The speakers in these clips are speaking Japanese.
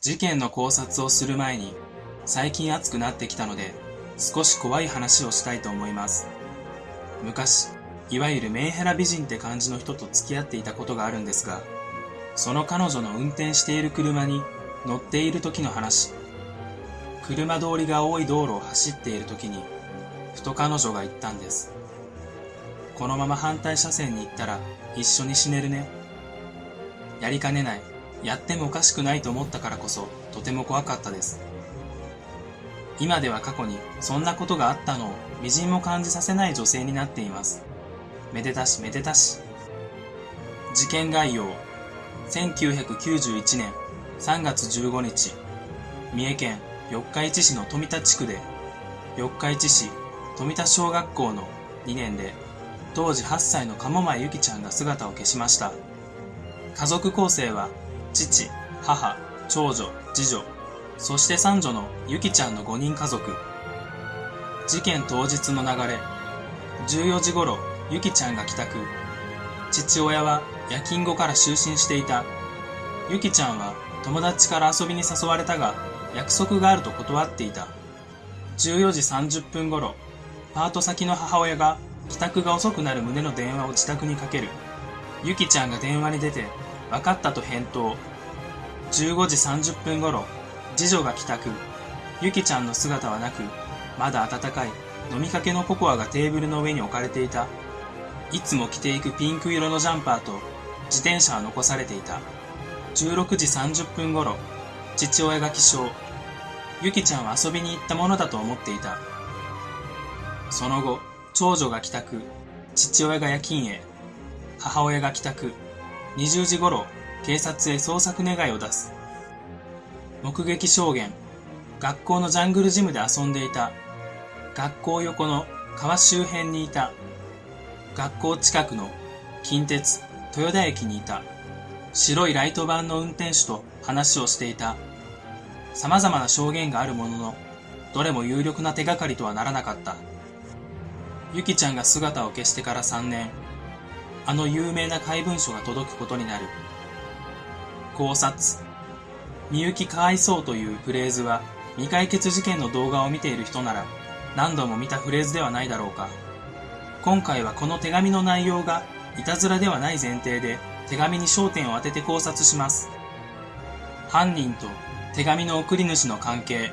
事件の考察をする前に、最近暑くなってきたので、少し怖い話をしたいと思います。昔、いわゆるメンヘラ美人って感じの人と付き合っていたことがあるんですが、その彼女の運転している車に乗っている時の話。車通りが多い道路を走っている時に、ふと彼女が言ったんです。このまま反対車線に行ったら一緒に死ねるね。やりかねない。やってもおかしくないと思ったからこそ、とても怖かったです。今では過去にそんなことがあったのを微塵も感じさせない女性になっています。めでたしめでたし。事件概要。1991年3月15日、三重県四日市市の富田地区で、四日市市富田小学校の2年で、当時8歳の鴨前ゆきちゃんが姿を消しました。家族構成は、父、母、長女、次女、そして三女のゆきちゃんの5人家族。事件当日の流れ。14時頃、ゆきちゃんが帰宅。父親は夜勤後から就寝していた。ゆきちゃんは友達から遊びに誘われたが、約束があると断っていた。14時30分頃、パート先の母親が帰宅が遅くなる旨の電話を自宅にかける。ゆきちゃんが電話に出て、分かったと返答。15時30分頃、次女が帰宅。ゆきちゃんの姿はなく、まだ暖かい飲みかけのココアがテーブルの上に置かれていた。いつも着ていくピンク色のジャンパーと自転車は残されていた。16時30分頃、父親が起床。ゆきちゃんは遊びに行ったものだと思っていた。その後、長女が帰宅。父親が夜勤へ。母親が帰宅。20時頃、警察へ捜索願いを出す。目撃証言。学校のジャングルジムで遊んでいた。学校横の川周辺にいた。学校近くの近鉄豊田駅にいた。白いライトバンの運転手と話をしていた。様々な証言があるものの、どれも有力な手がかりとはならなかった。ゆきちゃんが姿を消してから3年、あの有名な怪文書が届くことになる。考察。みゆきかわいそうというフレーズは未解決事件の動画を見ている人なら何度も見たフレーズではないだろうか。今回はこの手紙の内容がいたずらではない前提で手紙に焦点を当てて考察します。犯人と手紙の送り主の関係。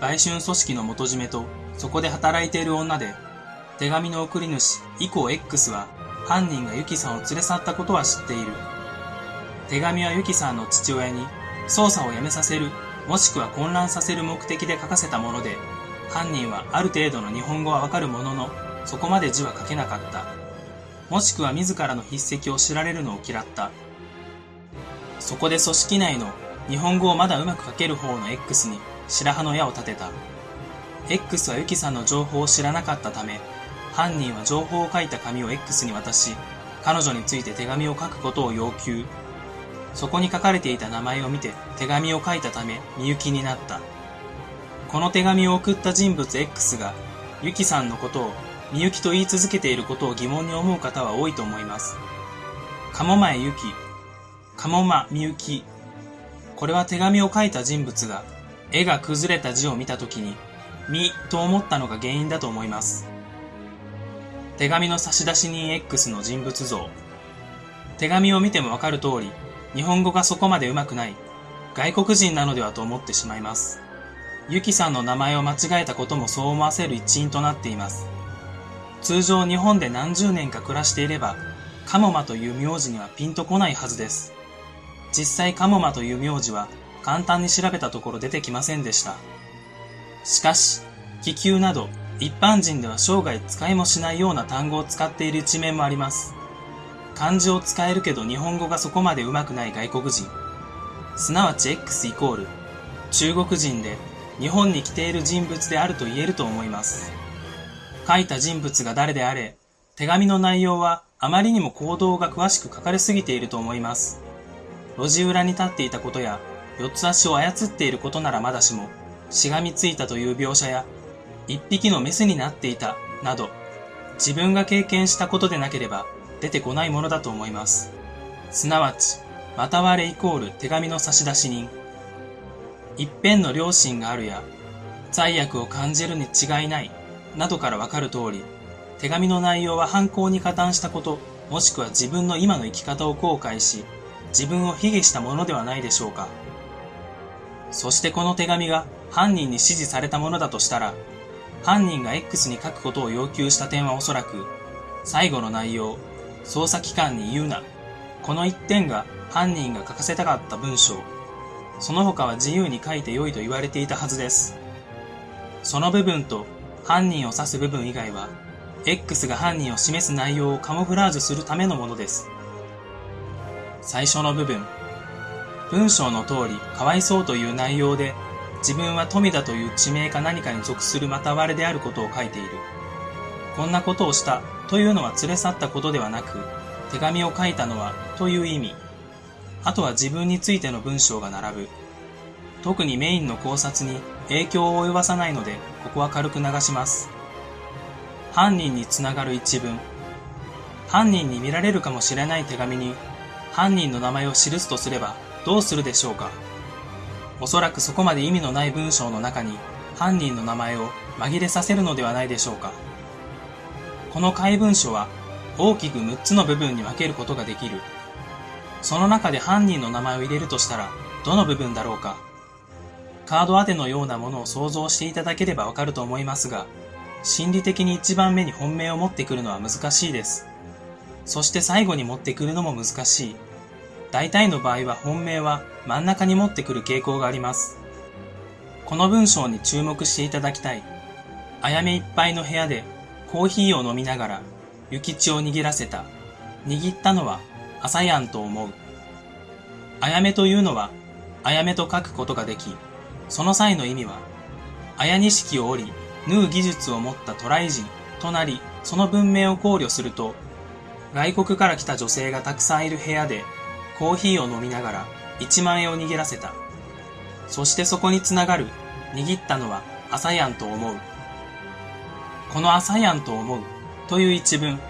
売春組織の元締めとそこで働いている女で、手紙の送り主以降 X は犯人がユキさんを連れ去ったことは知っている。手紙はユキさんの父親に捜査をやめさせる、もしくは混乱させる目的で書かせたもので、犯人はある程度の日本語はわかるものの、そこまで字は書けなかった。もしくは自らの筆跡を知られるのを嫌った。そこで組織内の日本語をまだうまく書ける方の X に白羽の矢を立てた。X はユキさんの情報を知らなかったため、犯人は情報を書いた紙を X に渡し、彼女について手紙を書くことを要求。そこに書かれていた名前を見て手紙を書いたため、みゆきになった。この手紙を送った人物 X が、ゆきさんのことをみゆきと言い続けていることを疑問に思う方は多いと思います。鴨前ゆき、鴨間みゆき。これは手紙を書いた人物が、絵が崩れた字を見たときに、みと思ったのが原因だと思います。手紙の差出人 X の人物像。手紙を見てもわかる通り、日本語がそこまで上手くない、外国人なのではと思ってしまいます。ゆきさんの名前を間違えたこともそう思わせる一因となっています。通常日本で何十年か暮らしていれば、カモマという名字にはピンとこないはずです。実際カモマという名字は簡単に調べたところ出てきませんでした。しかし、気球など一般人では生涯使いもしないような単語を使っている一面もあります。漢字を使えるけど日本語がそこまで上手くない外国人。すなわち X イコール中国人で日本に来ている人物であると言えると思います。書いた人物が誰であれ、手紙の内容はあまりにも行動が詳しく書かれすぎていると思います。路地裏に立っていたことや、四つ足を操っていることならまだしも、しがみついたという描写や、一匹のメスになっていた、など、自分が経験したことでなければ、出てこないものだと思います。すなわち、またわれイコール手紙の差出人。一辺の良心があるや、罪悪を感じるに違いない、などからわかる通り、手紙の内容は犯行に加担したこと、もしくは自分の今の生き方を後悔し、自分を卑下したものではないでしょうか。そしてこの手紙が犯人に指示されたものだとしたら、犯人が X に書くことを要求した点はおそらく、最後の内容、捜査機関に言うな。この一点が犯人が書かせたかった文章。その他は自由に書いて良いと言われていたはずです。その部分と犯人を指す部分以外は、X が犯人を示す内容をカモフラージュするためのものです。最初の部分。文章の通り、かわいそうという内容で、自分は富田という地名か何かに属するまた割れであることを書いている。こんなことをしたというのは連れ去ったことではなく、手紙を書いたのはという意味。あとは自分についての文章が並ぶ。特にメインの考察に影響を及ばさないので、ここは軽く流します。犯人につながる一文。犯人に見られるかもしれない手紙に、犯人の名前を記すとすれば、どうするでしょうかおそらくそこまで意味のない文章の中に犯人の名前を紛れさせるのではないでしょうかこの怪文書は大きく6つの部分に分けることができる。その中で犯人の名前を入れるとしたらどの部分だろうかカード当てのようなものを想像していただければわかると思いますが、心理的に一番目に本命を持ってくるのは難しいです。そして最後に持ってくるのも難しい。大体の場合は本命は真ん中に持ってくる傾向があります。この文章に注目していただきたい。あやめいっぱいの部屋でコーヒーを飲みながら諭吉を握らせた。握ったのは朝やんと思う。あやめというのはあやめと書くことができ、その際の意味は、あや錦を折り、縫う技術を持った渡来人となり、その文明を考慮すると、外国から来た女性がたくさんいる部屋でコーヒーを飲みながら1万円を握らせた。そしてそこにつながる、握ったのは朝やんと思う。この朝やんと思うという一文、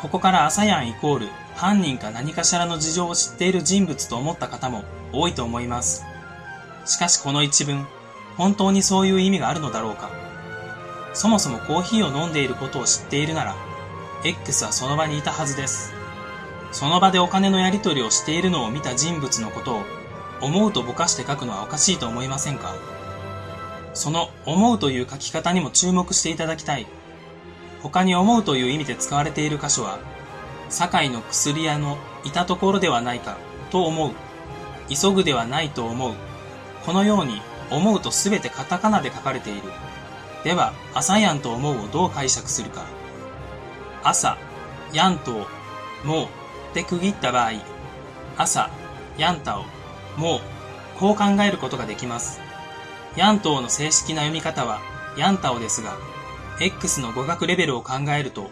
ここから朝やんイコール犯人か何かしらの事情を知っている人物と思った方も多いと思います。しかしこの一文、本当にそういう意味があるのだろうかそもそもコーヒーを飲んでいることを知っているなら、X はその場にいたはずです。その場でお金のやり取りをしているのを見た人物のことを思うとぼかして書くのはおかしいと思いませんか？その思うという書き方にも注目していただきたい。他に思うという意味で使われている箇所は、堺の薬屋のいたところではないかと思う。急ぐではないと思う。このように思うとすべてカタカナで書かれている。では、朝やんと思うをどう解釈するか。朝、やんと、もう、で区切った場合、朝、ヤンタオ、もう、こう考えることができます。ヤントオの正式な読み方は、ヤンタオですが、X の語学レベルを考えると、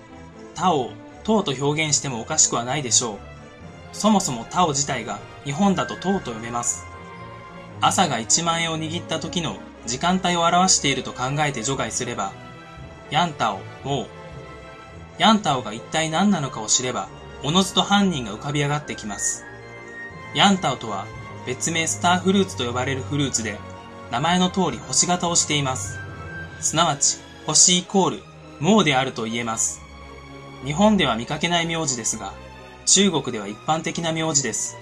タオをトウと表現してもおかしくはないでしょう。そもそもタオ自体が日本だとトウと読めます。朝が1万円を握った時の時間帯を表していると考えて除外すれば、ヤンタオ、もう、ヤンタオが一体何なのかを知れば、おのずと犯人が浮かび上がってきます。ヤンタオとは別名スターフルーツと呼ばれるフルーツで、名前の通り星型をしています。すなわち、星イコール、モーであると言えます。日本では見かけない名字ですが、中国では一般的な名字です。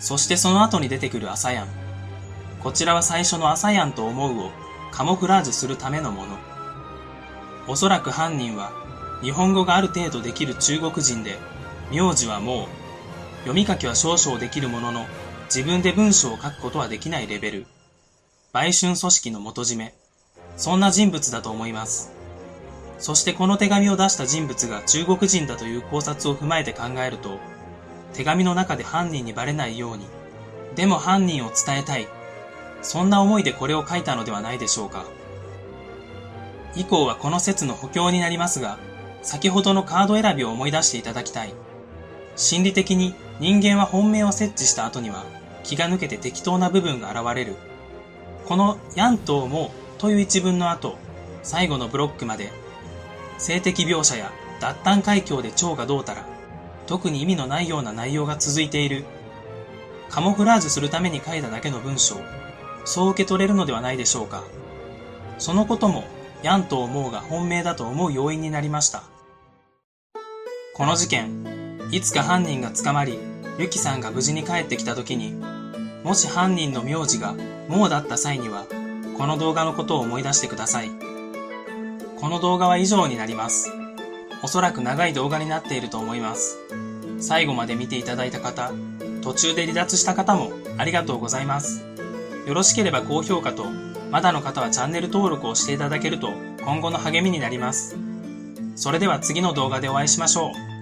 そしてその後に出てくる朝やん。こちらは最初の朝やんと思うをカモフラージュするためのもの。おそらく犯人は日本語がある程度できる中国人で、名字はもう、読み書きは少々できるものの、自分で文章を書くことはできないレベル。売春組織の元締め。そんな人物だと思います。そしてこの手紙を出した人物が中国人だという考察を踏まえて考えると、手紙の中で犯人にバレないように、でも犯人を伝えたい。そんな思いでこれを書いたのではないでしょうか。以降はこの説の補強になりますが、先ほどのカード選びを思い出していただきたい。心理的に人間は本命を設置した後には気が抜けて適当な部分が現れる。このヤントーもという一文の後、最後のブロックまで性的描写や脱炭海峡で蝶がどうたら、特に意味のないような内容が続いている。カモフラージュするために書いただけの文章。そう受け取れるのではないでしょうか。そのことも、ヤンと思うが本命だと思う要因になりました。この事件、いつか犯人が捕まり、ユキさんが無事に帰ってきた時に、もし犯人の名字がもうだった際には、この動画のことを思い出してください。この動画は以上になります。おそらく長い動画になっていると思います。最後まで見ていただいた方、途中で離脱した方もありがとうございます。よろしければ高評価と、まだの方はチャンネル登録をしていただけると今後の励みになります。それでは次の動画でお会いしましょう。